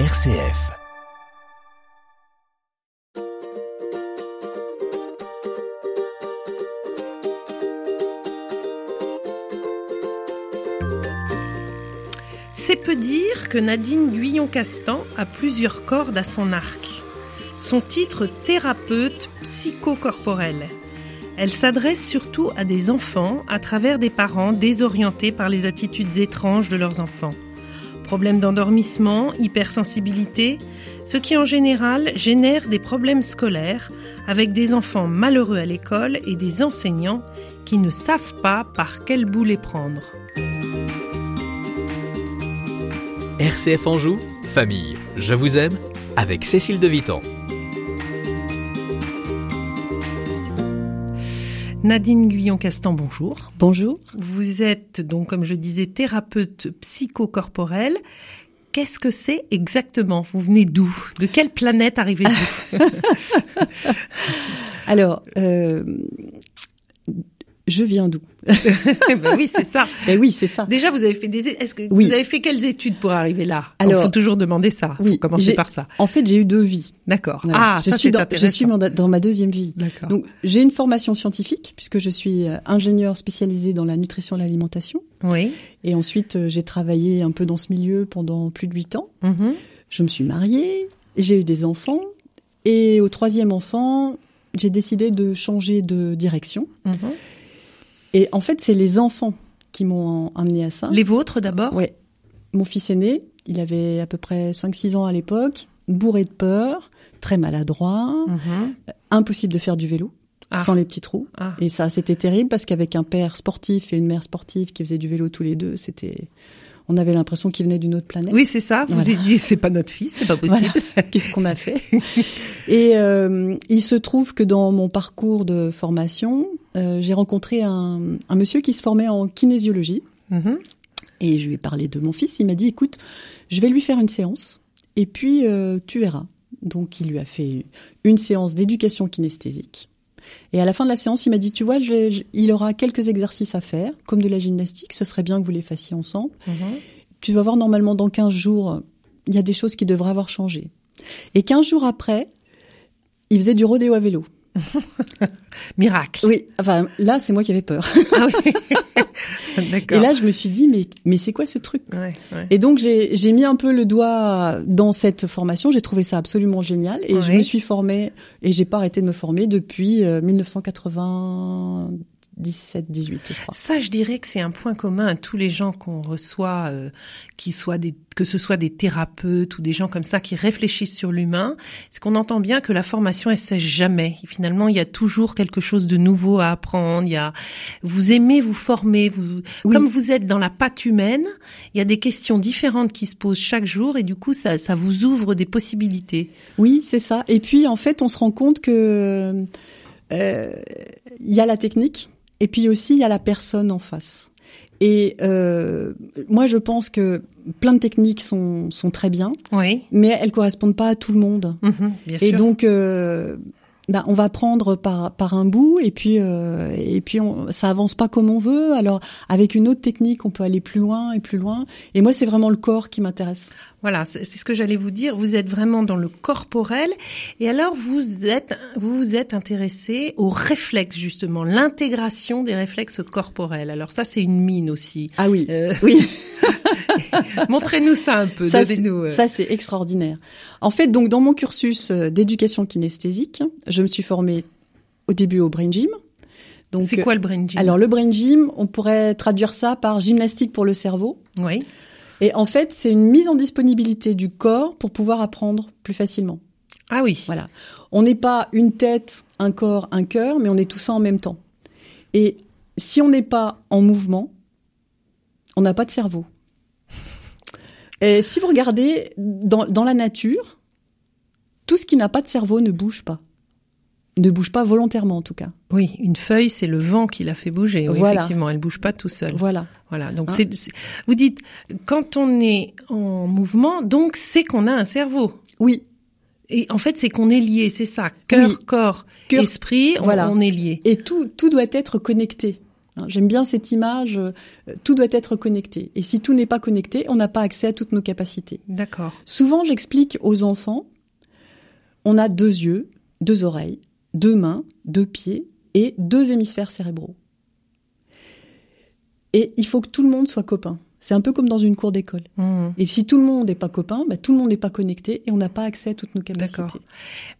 RCF. C'est peu dire que Nadine Guyon-Castan a plusieurs cordes à son arc. Son titre thérapeute psychocorporelle. Elle s'adresse surtout à des enfants à travers des parents désorientés par les attitudes étranges de leurs enfants. Problèmes d'endormissement, hypersensibilité, ce qui en général génère des problèmes scolaires avec des enfants malheureux à l'école et des enseignants qui ne savent pas par quel bout les prendre. RCF Anjou, famille, je vous aime, avec Cécile de Vitan. Nadine Guyon-Castan, bonjour. Bonjour. Vous êtes donc, comme je disais, thérapeute psychocorporelle. Qu'est-ce que c'est exactement? Vous venez d'où? De quelle planète arrivez-vous? Alors, euh, je viens d'où ben oui, c'est ça. Ben oui, c'est ça. Déjà, vous avez fait des. Est-ce que Oui. vous avez fait quelles études pour arriver là? Alors, Il faut toujours demander ça. oui, faut commencer par ça. En fait, j'ai eu deux vies. D'accord. Voilà. Ah, je ça, suis dans, je suis dans, ma deuxième vie. D'accord. Donc, j'ai une formation scientifique puisque je suis euh, ingénieur spécialisé dans la nutrition et l'alimentation. Oui. Et ensuite, euh, j'ai travaillé un peu dans ce milieu pendant plus de huit ans. Mhm. Je me suis mariée, j'ai eu des enfants. Et au troisième enfant, j'ai décidé de changer de direction. Mhm. Et en fait, c'est les enfants qui m'ont amené à ça. Les vôtres d'abord? Ouais. Mon fils aîné, il avait à peu près 5-6 ans à l'époque, bourré de peur, très maladroit, Mhm. impossible de faire du vélo Ah. sans les petits trous. Ah. Et ça, c'était terrible parce qu'avec un père sportif et une mère sportive qui faisaient du vélo tous les deux, c'était, on avait l'impression qu'ils venaient d'une autre planète. Oui, c'est ça. Vous Voilà. avez dit, c'est pas notre fils, c'est pas possible. Voilà. Qu'est-ce qu'on a fait? Et euh, il se trouve que dans mon parcours de formation, euh, j'ai rencontré un, un monsieur qui se formait en kinésiologie. Mhm. Et je lui ai parlé de mon fils. Il m'a dit, écoute, je vais lui faire une séance et puis euh, tu verras. Donc il lui a fait une séance d'éducation kinesthésique. Et à la fin de la séance, il m'a dit, tu vois, je- je- il aura quelques exercices à faire, comme de la gymnastique. Ce serait bien que vous les fassiez ensemble. Mhm. Tu vas voir, normalement, dans 15 jours, il y a des choses qui devraient avoir changé. Et 15 jours après, il faisait du rodéo à vélo. Miracle. Oui, enfin là, c'est moi qui avais peur. Ah oui. Et là, je me suis dit, mais, mais c'est quoi ce truc? Ouais, ouais. Et donc, j'ai mis un peu le doigt dans cette formation. J'ai trouvé ça absolument génial. Et je me suis formée, et j'ai pas arrêté de me former depuis euh, 1980. 17, 18, je crois. Ça, je dirais que c'est un point commun à tous les gens qu'on reçoit, euh, qui soient des, que ce soit des thérapeutes ou des gens comme ça qui réfléchissent sur l'humain. C'est qu'on entend bien que la formation, elle cesse jamais. Finalement, il y a toujours quelque chose de nouveau à apprendre. Il y a, vous aimez vous former. Vous. Comme vous êtes dans la patte humaine, il y a des questions différentes qui se posent chaque jour et du coup, ça, ça vous ouvre des possibilités. Oui, c'est ça. Et puis, en fait, on se rend compte que, euh, il y a la technique, et puis aussi il y a la personne en face. Et euh, moi, je pense que plein de techniques sont sont très bien, Oui. mais elles correspondent pas à tout le monde. Mhm, bien Et sûr. donc, euh, bah, on va prendre par par un bout et puis euh, et puis on, ça avance pas comme on veut. Alors avec une autre technique, on peut aller plus loin et plus loin. Et moi, c'est vraiment le corps qui m'intéresse. Voilà, c'est c'est ce que j'allais vous dire. Vous êtes vraiment dans le corporel, et alors vous êtes vous vous êtes intéressé aux réflexes justement, l'intégration des réflexes corporels. Alors ça, c'est une mine aussi. Ah oui, Euh, oui. Montrez-nous ça un peu. Ça, c'est- Donnez-nous. euh. ça, c'est extraordinaire. En fait, donc dans mon cursus euh, d'éducation kinesthésique, je me suis formée au début au brain gym. C'est quoi le brain gym? Alors le brain gym, on pourrait traduire ça par gymnastique pour le cerveau. Oui. Et en fait, c'est une mise en disponibilité du corps pour pouvoir apprendre plus facilement. Ah oui. Voilà. On n'est pas une tête, un corps, un cœur, mais on est tout ça en même temps. Et si on n'est pas en mouvement, on n'a pas de cerveau. Et si vous regardez dans, dans la nature, tout ce qui n'a pas de cerveau ne bouge pas. Ne bouge pas volontairement en tout cas. Oui, une feuille, c'est le vent qui la fait bouger. Oui, Voilà. effectivement, elle bouge pas tout seul. Voilà. Voilà. Donc Hein? c'est, vous dites quand on est en mouvement, donc c'est qu'on a un cerveau. Oui, Et en fait, c'est qu'on est lié, c'est ça. Cœur, Oui. corps, Cœur- esprit, on, voilà. on est lié. et tout, tout doit être connecté. Hein, J'aime bien cette image. euh, tout doit être connecté. Et si tout n'est pas connecté, on n'a pas accès à toutes nos capacités. D'accord. Souvent, j'explique aux enfants, on a deux yeux, deux oreilles, deux mains, deux pieds et deux hémisphères cérébraux. Et il faut que tout le monde soit copain. C'est un peu comme dans une cour d'école. Mhm. Et si tout le monde n'est pas copain, bah, tout le monde n'est pas connecté et on n'a pas accès à toutes nos capacités. D'accord.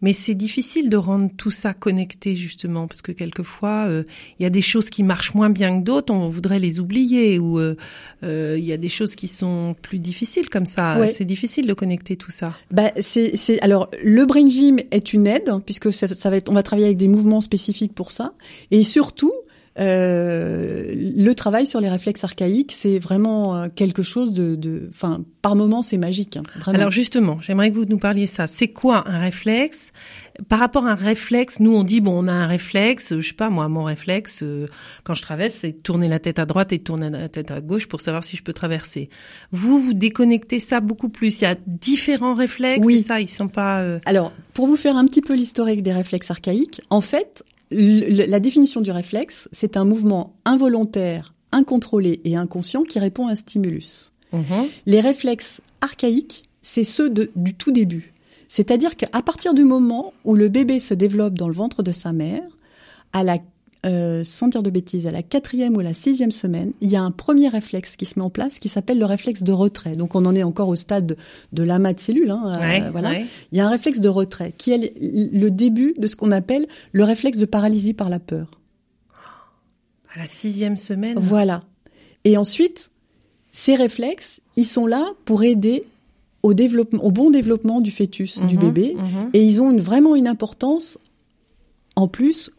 Mais c'est difficile de rendre tout ça connecté justement parce que quelquefois euh, il y a des choses qui marchent moins bien que d'autres, on voudrait les oublier ou euh, euh, il y a des choses qui sont plus difficiles comme ça. Ouais. C'est difficile de connecter tout ça. Bah, c'est, c'est, alors, le brain gym est une aide, hein, puisque ça, ça va être, on va travailler avec des mouvements spécifiques pour ça. Et surtout, euh, le travail sur les réflexes archaïques, c'est vraiment euh, quelque chose de, de, enfin, par moment, c'est magique, hein. Alors justement, j'aimerais que vous nous parliez ça. C'est quoi un réflexe? Par rapport à un réflexe, nous on dit bon, on a un réflexe. euh, Je sais pas moi, mon réflexe euh, quand je traverse, c'est tourner la tête à droite et tourner la tête à gauche pour savoir si je peux traverser. Vous, vous déconnectez ça beaucoup plus. Il y a différents réflexes. Oui. ça, ils sont pas. euh, Alors, pour vous faire un petit peu l'historique des réflexes archaïques, en fait, le- la définition du réflexe, c'est un mouvement involontaire, incontrôlé et inconscient qui répond à un stimulus. mhm. Les réflexes archaïques, c'est ceux de- du tout début. C'est-à-dire qu'à partir du moment où le bébé se développe dans le ventre de sa mère, à la euh, sans dire de bêtises, à la quatrième ou la sixième semaine, il y a un premier réflexe qui se met en place qui s'appelle le réflexe de retrait. Donc on en est encore au stade de, de l'amas de cellules. Hein, euh, voilà. ouais. Il y a un réflexe de retrait qui est le début de ce qu'on appelle le réflexe de paralysie par la peur. À la sixième semaine. Voilà. Et ensuite, ces réflexes, ils sont là pour aider au développement, au bon développement du fœtus, du Mhm, bébé, mhm. et ils ont une, vraiment une importance en plus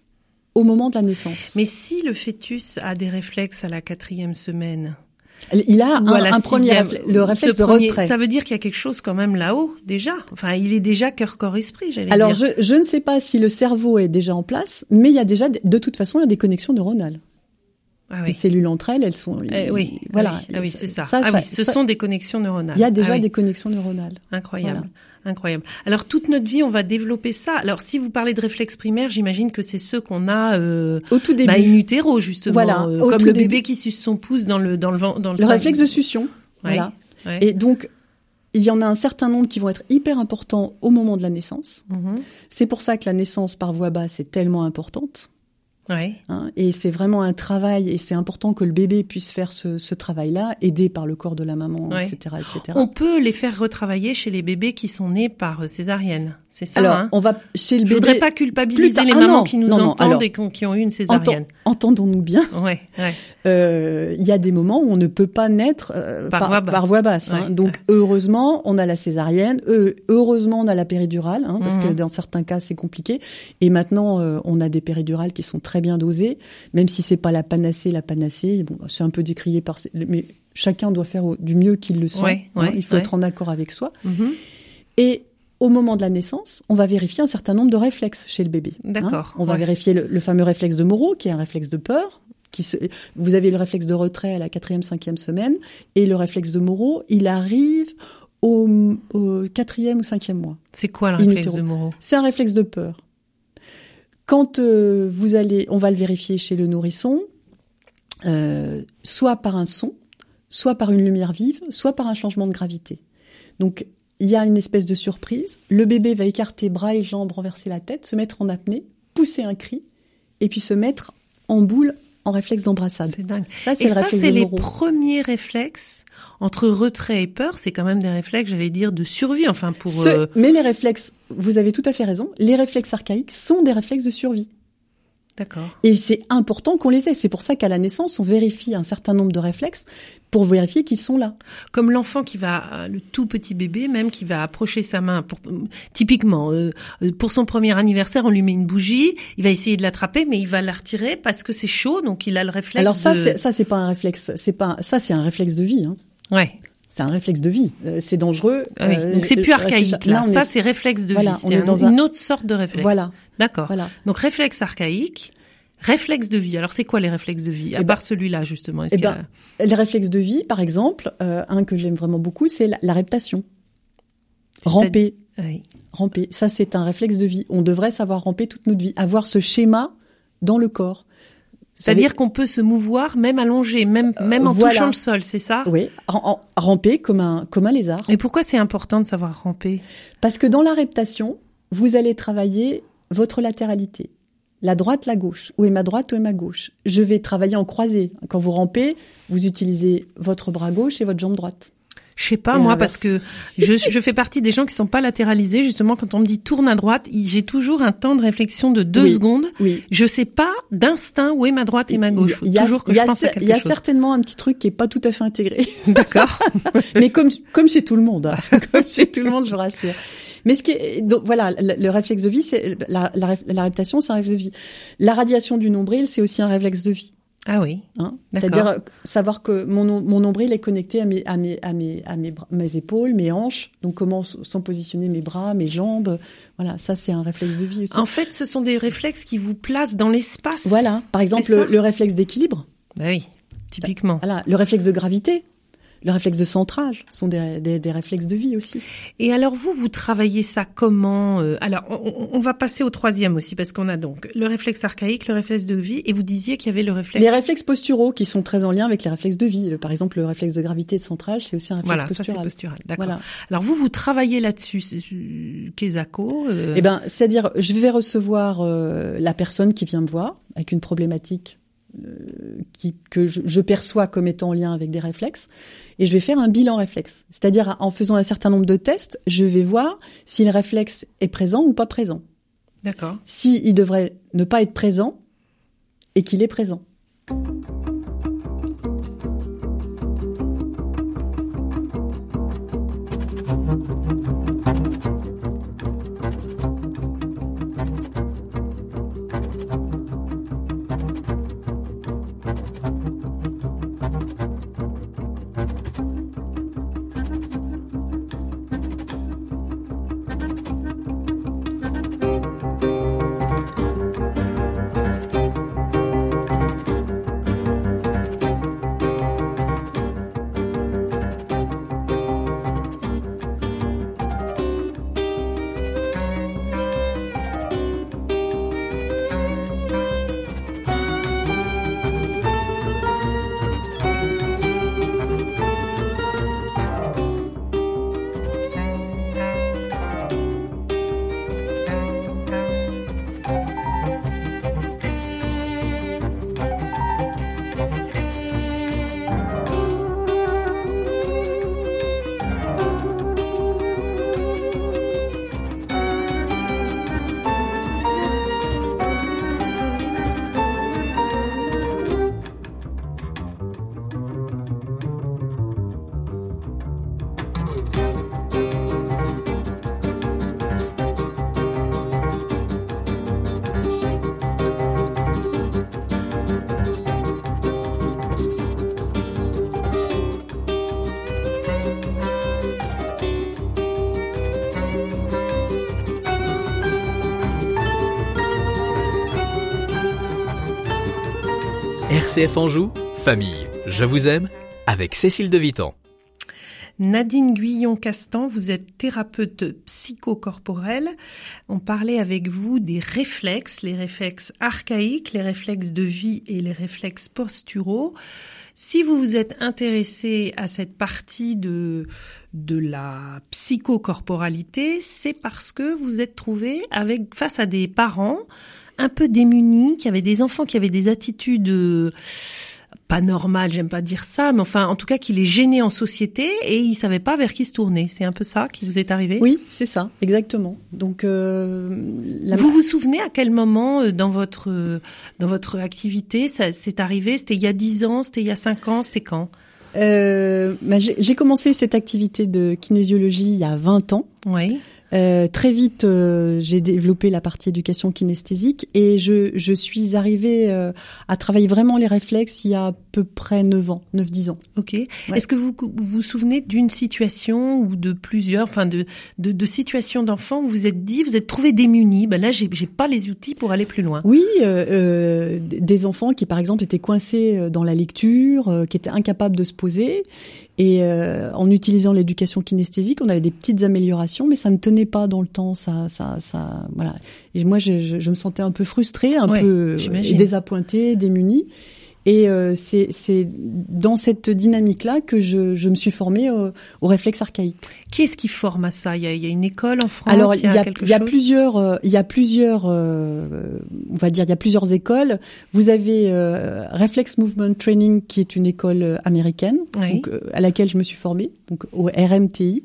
au moment de la naissance. Mais si le fœtus a des réflexes à la quatrième semaine, il a un, un premier réflexe, le réflexe de premier- retrait. Ça veut dire qu'il y a quelque chose quand même là-haut déjà. Enfin, il est déjà cœur corps esprit, j'allais Alors, dire. je, je ne sais pas si le cerveau est déjà en place, mais il y a déjà, de toute façon, il y a des connexions neuronales. Ah Les cellules entre elles, elles sont. Eh oui, voilà. ah oui, ah oui, c'est ça. Ça, ah ça- oui, ce ça- sont des connexions neuronales. Il y a déjà Ah des connexions neuronales. incroyable, incroyable. Alors toute notre vie, on va développer ça. Alors si vous parlez de réflexes primaires, j'imagine que c'est ceux qu'on a euh, Au tout début. bah, in utero justement, Voilà, euh, comme le début. bébé qui suce son pouce dans le dans le vent- dans le, le sein réflexe de succion. Ouais, Voilà. ouais. Et donc, il y en a un certain nombre qui vont être hyper importants au moment de la naissance. Mhm. C'est pour ça que la naissance par voie basse est tellement importante. Ouais. hein, et c'est vraiment un travail, et c'est important que le bébé puisse faire ce, ce travail-là, aidé par le corps de la maman, Ouais. etc., etc. On peut les faire retravailler chez les bébés qui sont nés par euh, césarienne. C'est ça. Alors, hein on va chez le Je bébé. voudrais pas culpabiliser les Ah mamans non, qui nous non, non, entendent alors, et qui ont, eu une césarienne. Entendons-nous bien. Ouais. Euh, Il y a des moments où on ne peut pas naître euh, Par par, voie basse. par voie basse. hein. Donc heureusement, on a la césarienne. heureusement, on a la péridurale, hein, parce que Mhm. dans certains cas, c'est compliqué. Et maintenant, euh, on a des péridurales qui sont très bien dosées, même si c'est pas la panacée. La panacée, bon, c'est un peu décrié par, mais chacun doit faire du mieux qu'il le sent. Ouais, hein. Il faut ouais. être en accord avec soi. Mhm. Et au moment de la naissance, on va vérifier un certain nombre de réflexes chez le bébé. hein. D'accord, On va vérifier le, le fameux réflexe de Moreau, qui est un réflexe de peur. Qui se, vous avez le réflexe de retrait à la quatrième, cinquième semaine, et le réflexe de Moreau, il arrive au, au quatrième ou cinquième mois. C'est quoi le réflexe de Moreau? C'est un réflexe de peur. Quand euh, vous allez, on va le vérifier chez le nourrisson, euh, soit par un son, soit par une lumière vive, soit par un changement de gravité. Donc il y a une espèce de surprise. Le bébé va écarter bras et jambes, renverser la tête, se mettre en apnée, pousser un cri, et puis se mettre en boule en réflexe d'embrassade. C'est dingue. Ça, c'est Et le ça, réflexe c'est les premiers réflexes entre retrait et peur. C'est quand même des réflexes, j'allais dire, de survie. Enfin, pour Ce- euh, Mais les réflexes, vous avez tout à fait raison, les réflexes archaïques sont des réflexes de survie. D'accord. Et c'est important qu'on les ait. C'est pour ça qu'à la naissance, on vérifie un certain nombre de réflexes pour vérifier qu'ils sont là. Comme l'enfant qui va, euh, le tout petit bébé même, qui va approcher sa main. Pour, typiquement, euh, euh, pour son premier anniversaire, on lui met une bougie. Il va essayer de l'attraper, mais il va la retirer parce que c'est chaud, donc il a le réflexe. Alors ça, de- ça c'est pas un réflexe. C'est pas ça, c'est un réflexe de vie. Hein. ouais. C'est un réflexe de vie. Euh, c'est dangereux. Ah oui. Euh, donc c'est plus euh, archaïque là. Ça est- c'est réflexe de Voilà, vie. on C'est est un- dans un- une autre sorte de réflexe. Voilà, D'accord. voilà. Donc réflexe archaïque, réflexe de vie. Alors c'est quoi les réflexes de vie À Eh ben- part celui-là justement? Est-ce Eh y a- ben, les réflexes de vie, par exemple, euh, un que j'aime vraiment beaucoup, c'est la, la reptation. Ramper, Oui. ramper. Ça, c'est un réflexe de vie. On devrait savoir ramper toute notre vie, avoir ce schéma dans le corps. C'est-à-dire qu'on peut se mouvoir même allongé, même même en voilà. touchant le sol, c'est ça? Oui, en- en- ramper comme un comme un lézard. Et pourquoi c'est important de savoir ramper? Parce que dans la reptation, vous allez travailler votre latéralité. La droite, la gauche. Où est ma droite, où est ma gauche? Je vais travailler en croisé. Quand vous rampez, vous utilisez votre bras gauche et votre jambe droite. Je sais pas Et moi parce que je, je fais partie des gens qui sont pas latéralisés. Justement, quand on me dit tourne à droite, j'ai toujours un temps de réflexion de deux Oui. secondes. Oui. Je sais pas d'instinct où est ma droite et ma gauche. Il y a, toujours que il y je a pense à cer- quelque il y a chose. certainement un petit truc qui est pas tout à fait intégré. D'accord. mais comme comme chez tout le monde, hein. comme chez tout le monde, je vous rassure. Mais ce qui est donc voilà, le, le réflexe de vie, c'est la, la, ré- la reptation, c'est un réflexe de vie. La radiation du nombril, c'est aussi un réflexe de vie. Ah oui. Hein. C'est-à-dire euh, savoir que mon, mon nombril est connecté à mes à mes à mes à mes, bras- mes épaules, mes hanches. Donc comment sont positionnés mes bras, mes jambes. Voilà, ça c'est un réflexe de vie aussi. En fait, ce sont des réflexes qui vous placent dans l'espace. Voilà, par exemple le, le réflexe d'équilibre. Bah oui, typiquement. Voilà, le réflexe de gravité. Le réflexe de centrage sont des, des, des réflexes de vie aussi. Et alors vous, vous travaillez ça comment euh, Alors, on, va passer au troisième aussi parce qu'on a donc le réflexe archaïque, le réflexe de vie, et vous disiez qu'il y avait le réflexe. Les réflexes posturaux qui sont très en lien avec les réflexes de vie. Le- par exemple, le réflexe de gravité et de centrage, c'est aussi un réflexe Voilà, ça c'est postural. postural. D'accord. Voilà. Alors vous, vous travaillez là-dessus, c'est, euh, euh, Eh ben, c'est-à-dire, je vais recevoir euh, la personne qui vient me voir avec une problématique euh, qui, que je, je perçois comme étant en lien avec des réflexes, et je vais faire un bilan réflexe. C'est-à-dire, en faisant un certain nombre de tests, je vais voir si le réflexe est présent ou pas présent. D'accord. Si il devrait ne pas être présent et qu'il est présent. RCF Anjou, famille, je vous aime, avec Cécile de Vitan. Nadine Guyon-Castan, vous êtes thérapeute psychocorporelle. On parlait avec vous des réflexes, les réflexes archaïques, les réflexes de vie et les réflexes posturaux. Si vous vous êtes intéressé à cette partie de, de la psychocorporalité, c'est parce que vous êtes trouvé avec, face à des parents un peu démunis, qui avaient des enfants qui avaient des attitudes euh, pas normales, j'aime pas dire ça, mais enfin, en tout cas, qui les gênaient en société et ils savaient pas vers qui se tourner. C'est un peu ça qui vous est arrivé? Oui, c'est ça, exactement. Donc, euh, la- Vous vous souvenez à quel moment euh, dans votre euh, dans votre activité ça c'est arrivé? C'était il y a 10 ans, c'était il y a 5 ans, c'était quand? Euh, j'ai j'ai commencé cette activité de kinésiologie il y a 20 ans. Oui. Euh, très vite, euh, j'ai développé la partie éducation kinesthésique et je, je suis arrivée euh, à travailler vraiment les réflexes il y a à peu près 9 ans, 9-10 ans. Ok. Est-ce que vous vous souvenez d'une situation ou de plusieurs, enfin de de, de situations d'enfants où vous vous êtes dit, vous êtes trouvé démunis? Ben là, j'ai j'ai pas les outils pour aller plus loin. Oui, euh, euh, des enfants qui par exemple étaient coincés dans la lecture, euh, qui étaient incapables de se poser Et euh, en utilisant l'éducation kinesthésique, on avait des petites améliorations, mais ça ne tenait pas dans le temps. Ça, ça, ça, voilà. Et moi, je, je, je me sentais un peu frustrée, un Ouais, peu désappointée, démunie. Et euh, c'est dans cette dynamique-là que je, je me suis formée au, au réflexe archaïque. Qui est-ce qui forme à ça? Il y, a, il y a une école en France Alors il y a, quelque il y a chose? plusieurs, euh, il y a plusieurs, euh, on va dire, il y a plusieurs écoles. Vous avez euh, Reflex Movement Training, qui est une école euh, américaine, Oui. donc, euh, à laquelle je me suis formée, donc au RMTI.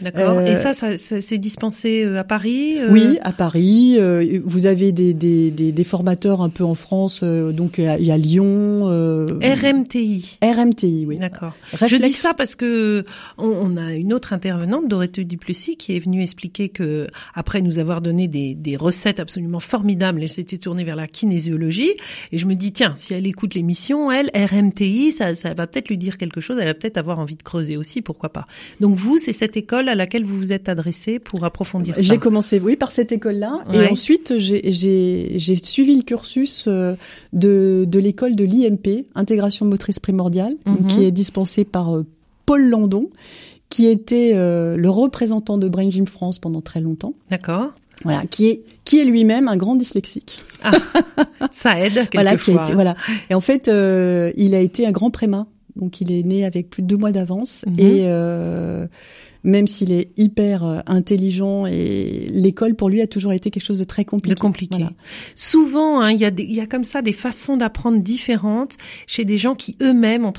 D'accord. Euh, Et ça, ça, ça c'est dispensé euh, à Paris euh, Oui, à Paris. euh, vous avez des, des, des, des formateurs un peu en France, euh, donc il y a- Lyon. euh, RMTI. RMTI, oui. D'accord. Je dis ça parce que on, on a une autre intervenante, Dorothée Duplessis, qui est venue expliquer que après nous avoir donné des, des recettes absolument formidables, elle s'était tournée vers la kinésiologie. Et je me dis tiens, si elle écoute l'émission, elle RMTI, ça, ça va peut-être lui dire quelque chose. Elle va peut-être avoir envie de creuser aussi, pourquoi pas. Donc vous, c'est cette école à laquelle vous vous êtes adressé pour approfondir ça. J'ai commencé, oui, par cette école-là, Ouais. et ensuite j'ai- suivi le cursus euh, de, de l'école de l'IMP, intégration motrice primordiale, Mhm. qui est dispensée par euh, Paul Landon, qui était euh, le représentant de Brain Gym France pendant très longtemps. D'accord. Voilà, qui est qui est lui-même un grand dyslexique. Ça aide. Voilà, qui a été, voilà. Et en fait, euh, il a été un grand préma. Donc, il est né avec plus de deux mois d'avance. Mhm. Et euh, même s'il est hyper euh, intelligent, et l'école pour lui a toujours été quelque chose de très compliqué. de compliqué. Voilà. Souvent, hein, il y a des- il y a comme ça des façons d'apprendre différentes chez des gens qui eux-mêmes ont,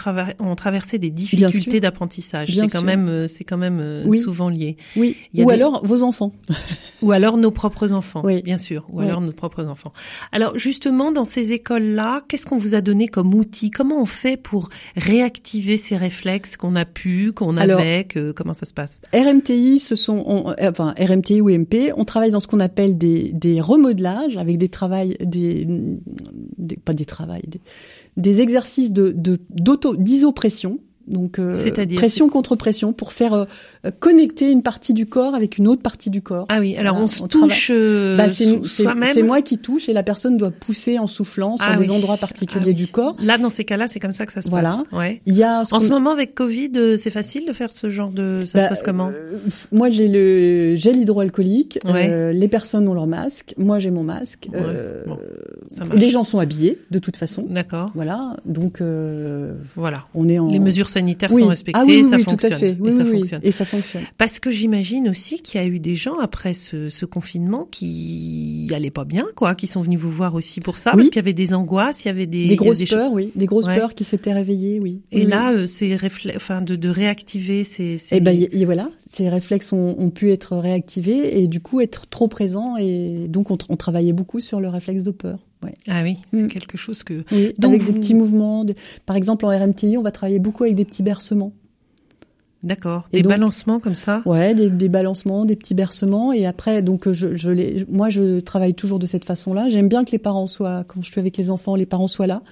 traversé des difficultés d'apprentissage. Bien C'est quand même, euh, c'est quand même euh, Oui. souvent lié. Oui. Y Ou des- alors vos enfants. Ou alors nos propres enfants, Oui. bien sûr. Ou Oui. alors nos propres enfants. Alors justement, dans ces écoles-là, qu'est-ce qu'on vous a donné comme outil? Comment on fait pour réactiver ces réflexes qu'on a pu, qu'on avait que, Comment ça se passe? RMTI, ce sont, on- euh, enfin RMTI ou MP, on travaille dans ce qu'on appelle des, des remodelages avec des travails, des, pas des travails, des, exercices de- d'auto d'isopression. Donc euh, pression contre pression pour faire euh, connecter une partie du corps avec une autre partie du corps. Ah oui, alors Voilà, on se on touche euh, Bah, c'est moi qui touche et la personne doit pousser en soufflant sur Ah des oui. endroits particuliers Ah oui. du corps. Là, dans ces cas-là, c'est comme ça que ça se Voilà. passe. Ouais. Il y a ce En ce moment, avec Covid, euh, c'est facile de faire ce genre de. Ça Bah, se passe comment? euh, Moi, j'ai le gel hydroalcoolique. Ouais. euh, les personnes ont leur masque. Moi, j'ai mon masque. Ouais, euh, bon, les gens sont habillés, de toute façon. D'accord. Voilà. Donc, euh, Voilà. on est en. Les mesures sanitaires oui. sont respectées, Ah oui, oui, ça fonctionne. tout à fait. Oui, et ça fonctionne. Et ça fonctionne. Parce que j'imagine aussi qu'il y a eu des gens après ce, ce confinement qui allaient pas bien, quoi, qui sont venus vous voir aussi pour ça, parce qu'il y avait des angoisses, il y avait des, Des, grosses des choses- peurs, oui. Des grosses Ouais. peurs qui s'étaient réveillées, oui. Et là, euh, réflé- enfin, de, de réactiver ces. ces... Eh ben, y- y- voilà, ces réflexes ont, ont pu être réactivés et du coup être trop présents et donc on travaillait beaucoup sur le réflexe de peur. Ouais. Ah oui, c'est Mm. quelque chose que. Oui, Donc avec vous- des petits mouvements. Par exemple, en RMTI, on va travailler beaucoup avec des petits bercements. D'accord. Des donc- balancements comme ça? Ouais, des, des balancements, des petits bercements, et après, donc je, je les, moi, je travaille toujours de cette façon-là. J'aime bien que les parents soient, quand je suis avec les enfants, les parents soient là.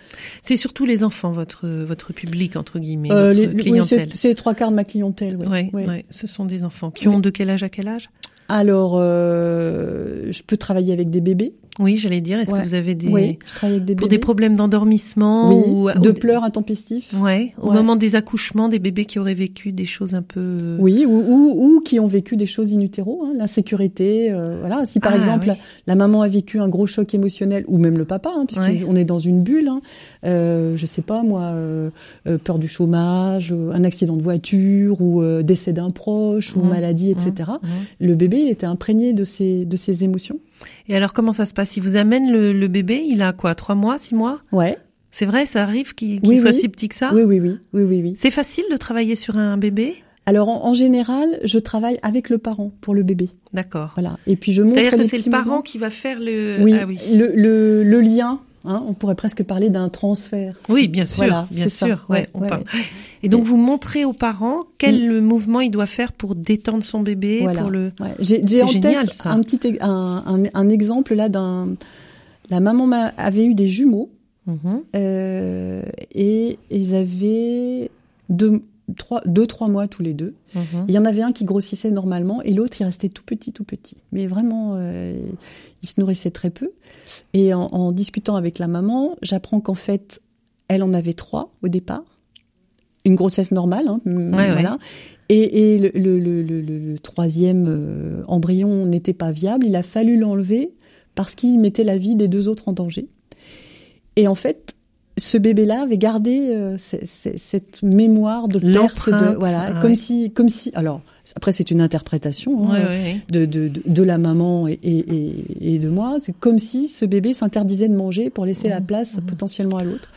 C'est surtout les enfants, votre votre public entre guillemets, Euh, votre les- oui, clientèle. c'est trois quarts de ma clientèle. Ouais. Ouais, ouais. ouais, ce sont des enfants qui ont de quel âge à quel âge? Alors, euh, je peux travailler avec des bébés. Oui, j'allais dire. Est-ce Ouais. que vous avez des Oui, je travaille avec des pour bébés. des problèmes d'endormissement oui, ou de ou- pleurs intempestifs. Ouais, au Ouais. moment des accouchements, des bébés qui auraient vécu des choses un peu. Oui, ou, ou, ou qui ont vécu des choses in utero, hein, l'insécurité. euh, voilà, si par Ah, exemple oui. la maman a vécu un gros choc émotionnel, ou même le papa, hein, puisqu'on Ouais. est dans une bulle. Hein, euh, je sais pas moi, euh, euh, peur du chômage, euh, un accident de voiture, ou euh, décès d'un proche, ou Mhm. maladie, etc. Mhm. Le bébé, il était imprégné de ces de ces émotions. Et alors, comment ça se passe? Il vous amène le, le bébé? Il a quoi? Trois mois, six mois? Ouais. C'est vrai, ça arrive qu'il Oui, soit oui. si petit que ça? Oui, oui, oui, oui, oui, oui. C'est facile de travailler sur un bébé? Alors en, en général, je travaille avec le parent pour le bébé. D'accord. Voilà. Et puis je montre C'est-à-dire que c'est le parent qui va faire le. Oui, Ah oui. Le, le, le lien. Hein, on pourrait presque parler d'un transfert. Oui, bien sûr, Voilà, bien sûr. Ouais, Ouais, on ouais, parle. ouais. Et donc vous montrez aux parents quel mouvement il doit faire pour détendre son bébé, Voilà. pour le. J'ai en génial, tête ça. un petit ex- un, un, un exemple là d'un. La maman m'a- avait eu des jumeaux Mhm. euh, et ils avaient deux, trois, deux, trois mois tous les deux. Mhm. Il y en avait un qui grossissait normalement et l'autre il restait tout petit, tout petit. Mais vraiment, euh, il se nourrissait très peu. Et en, en discutant avec la maman, j'apprends qu'en fait, elle en avait trois au départ. une grossesse normale, hein, voilà. Et, et le, le, le, le, troisième euh, embryon n'était pas viable. Il a fallu l'enlever parce qu'il mettait la vie des deux autres en danger. Et en fait, ce bébé-là avait gardé euh, cette mémoire de perte, de, voilà, comme si, comme si, alors après c'est une interprétation hein, De, de, de, la maman et, et, et de moi, c'est comme si ce bébé s'interdisait de manger pour laisser la place potentiellement à l'autre.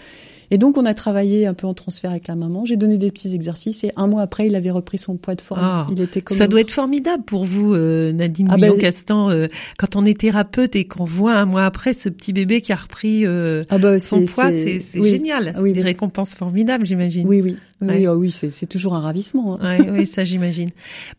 Et donc, on a travaillé un peu en transfert avec la maman. J'ai donné des petits exercices et un mois après, il avait repris son poids de forme. Ah, il était comme Ça doit être formidable pour vous, euh, Nadine ah ben, Castan, euh, quand on est thérapeute et qu'on voit un mois après ce petit bébé qui a repris euh, ah bah, son poids, c'est génial. C'est des récompenses formidables, j'imagine. Oui, oui. Oui, oui, oh c'est toujours un ravissement. Hein. oui, ça j'imagine.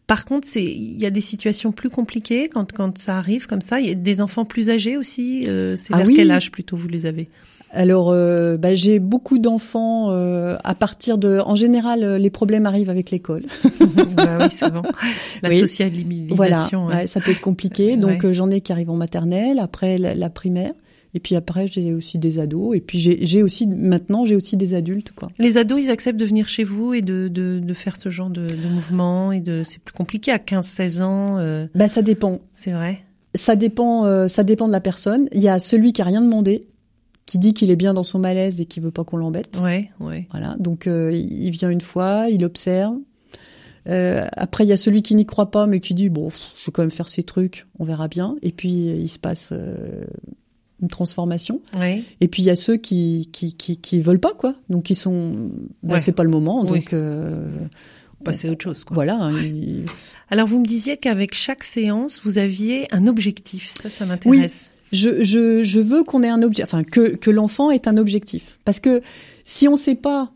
Par contre, c'est il y a des situations plus compliquées quand quand ça arrive comme ça. Il y a des enfants plus âgés aussi. c'est vers quel âge plutôt vous les avez? Alors, euh, bah, j'ai beaucoup d'enfants euh, à partir de. En général, euh, les problèmes arrivent avec l'école. bah oui, souvent. La socialisation. Voilà, ça peut être compliqué. Donc, j'en ai qui arrivent en maternelle, après la, primaire. Et puis après, j'ai aussi des ados. Et puis j'ai aussi maintenant, j'ai aussi des adultes. Quoi. Les ados, ils acceptent de venir chez vous et de, de, de faire ce genre de, de mouvement. Et de, c'est plus compliqué à 15-16 ans. Bah ça dépend. C'est vrai. Ça dépend, ça dépend de la personne. Il y a celui qui a rien demandé qui dit qu'il est bien dans son malaise et qui veut pas qu'on l'embête. Ouais, ouais. Voilà. Donc euh, il vient une fois, il observe. Euh, après, il y a celui qui n'y croit pas, mais qui dit bon, je vais quand même faire ces trucs, on verra bien. Et puis il se passe euh, une transformation. Ouais. Et puis il y a ceux qui qui qui, qui veulent pas quoi. Donc ils sont, ben, c'est pas le moment. Donc euh, passer à autre chose. Quoi. Voilà. Hein, Alors vous me disiez qu'avec chaque séance, vous aviez un objectif. Ça, ça m'intéresse je, je, je veux qu'on ait un objectif, enfin que, que l'enfant ait un objectif. Parce que si on ne sait pas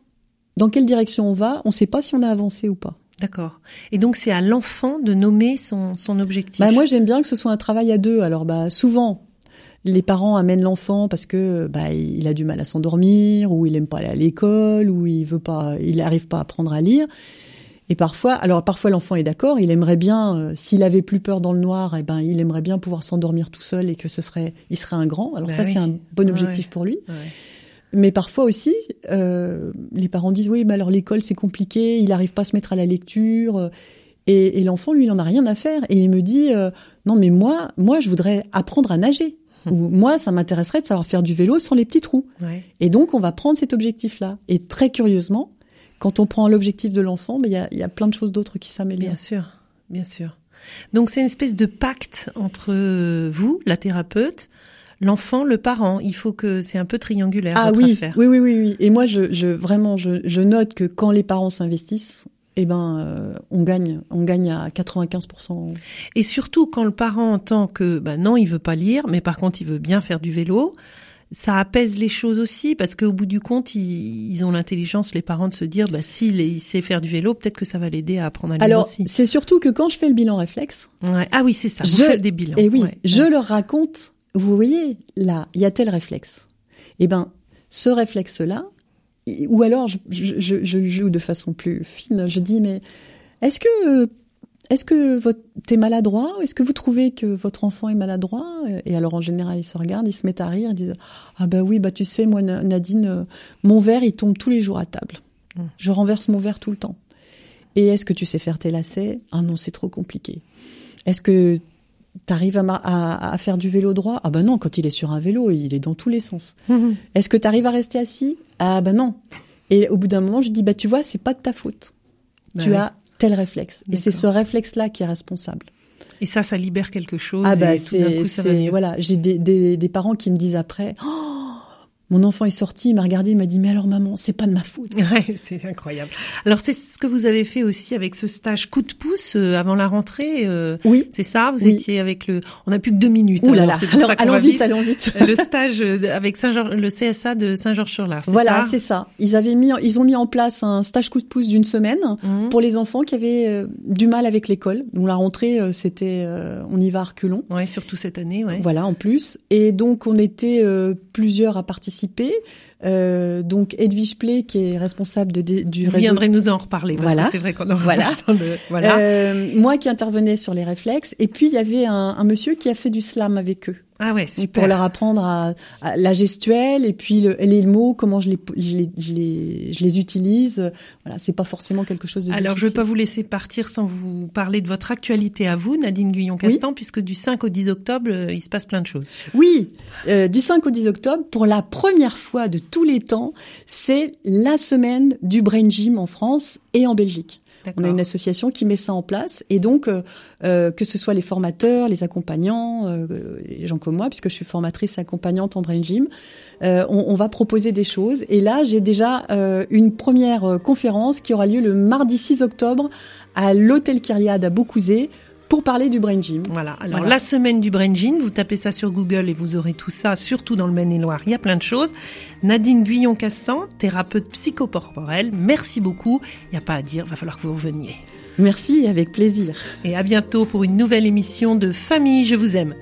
dans quelle direction on va, on ne sait pas si on a avancé ou pas. D'accord. Et donc c'est à l'enfant de nommer son, son objectif. Bah moi j'aime bien que ce soit un travail à deux. Alors bah souvent les parents amènent l'enfant parce que bah il a du mal à s'endormir ou il aime pas aller à l'école ou il veut pas, il n'arrive pas à apprendre à lire. Et parfois, alors parfois l'enfant est d'accord, il aimerait bien, euh, s'il avait plus peur dans le noir, eh ben il aimerait bien pouvoir s'endormir tout seul et que ce serait, il serait un grand. Alors bah ça c'est un bon objectif pour lui. Mais parfois aussi, euh, les parents disent oui, mais alors l'école c'est compliqué, il n'arrive pas à se mettre à la lecture. Euh, et, et l'enfant lui il en a rien à faire et il me dit euh, non mais moi, moi je voudrais apprendre à nager. Ou moi, ça m'intéresserait de savoir faire du vélo sans les petits trous. Et donc, on va prendre cet objectif-là. Et très curieusement, quand on prend l'objectif de l'enfant, il y a, y a plein de choses d'autres qui s'améliorent. Bien sûr, bien sûr. Donc c'est une espèce de pacte entre vous, la thérapeute, l'enfant, le parent. Il faut que c'est un peu triangulaire. Ah votre oui, affaire. oui, oui, oui, oui. Et moi, je, je vraiment, je, je note que quand les parents s'investissent, eh ben, euh, on gagne, on gagne à 95%. Et surtout quand le parent entend que, ben non, il veut pas lire, mais par contre, il veut bien faire du vélo ça apaise les choses aussi parce qu'au bout du compte, ils, ont l'intelligence, les parents, de se dire, bah s'il sait faire du vélo, peut-être que ça va l'aider à apprendre à lire Alors, aussi. c'est surtout que quand je fais le bilan réflexe. Ouais. Ah oui, c'est ça. Je fais des bilans. Et oui, je leur raconte. Vous voyez, là, il y a tel réflexe. Eh ben, ce réflexe-là, ou alors je, je, je, joue de façon plus fine. Je dis, mais est-ce que est-ce que votre, t'es maladroit Est-ce que vous trouvez que votre enfant est maladroit? Et alors en général, ils se regardent, ils se mettent à rire, ils disent ah bah oui, bah tu sais, moi Nadine, euh, mon verre il tombe tous les jours à table. Mmh. Je renverse mon verre tout le temps. Et est-ce que tu sais faire tes lacets? Ah non, c'est trop compliqué. Est-ce que t'arrives à, à, à, faire du vélo droit? Ah ben non, quand il est sur un vélo, il est dans tous les sens. Mmh. Est-ce que t'arrives à rester assis? Ah ben non. Et au bout d'un moment, je dis bah tu vois, c'est pas de ta faute. Tu as tel réflexe. Et c'est ce réflexe-là qui est responsable. Et ça, ça libère quelque chose. Ah bah c'est, voilà, j'ai des, des, des, parents qui me disent après, oh, mon enfant est sorti, il m'a regardé, il m'a dit mais alors maman, c'est pas de ma faute. Ouais, c'est incroyable. Alors c'est ce que vous avez fait aussi avec ce stage coup de pouce euh, avant la rentrée. Euh, oui. C'est ça? Vous étiez avec le. On a plus que deux minutes. Ouh là là. Alors, allons vite, allons vite. le stage euh, avec Saint le CSA de Saint-Georges-sur-Lars. Voilà, c'est ça. Ils avaient mis, ils ont mis en place un stage coup de pouce d'une semaine mmh. pour les enfants qui avaient du mal avec l'école. Donc la rentrée, c'était, on y va à reculons. Ouais, surtout cette année. Ouais. Voilà, en plus. Et donc on était plusieurs à participer euh, donc Edwige Play, qui est responsable de, du réseau. viendrez nous en reparler. Parce voilà. C'est vrai qu'on en voilà. voilà. Euh, moi qui intervenais sur les réflexes. Et puis il y avait un, un monsieur qui a fait du slam avec eux. Ah ouais, super. Pour leur apprendre à, la gestuelle et puis le, les mots, comment je les, je les, je les, je les utilise. Voilà, c'est pas forcément quelque chose de Alors, difficile. je vais pas vous laisser partir sans vous parler de votre actualité à vous, Nadine Guyon-Castan, puisque du 5 au 10 octobre, euh, il se passe plein de choses. Oui, euh, du 5 au 10 octobre, pour la première fois de tous les temps, c'est la semaine du Brain Gym en France et en Belgique. On a une association qui met ça en place et donc euh, euh, que ce soit les formateurs, les accompagnants, euh, les gens comme moi, puisque je suis formatrice et accompagnante en brain gym, on, on, va proposer des choses. Et là, j'ai déjà une première conférence qui aura lieu le mardi 6 octobre à l'hôtel Kyriade à Beaucouzé pour parler du Brain Gym. Voilà. Alors la semaine du Brain Gym, vous tapez ça sur Google et vous aurez tout ça, surtout dans le Maine-et-Loire. Il y a plein de choses. Nadine Guyon-Cassan, thérapeute psychocorporelle, merci beaucoup. Il n'y a pas à dire, va falloir que vous reveniez. Merci, avec plaisir. Et à bientôt pour une nouvelle émission de Famille, je vous aime.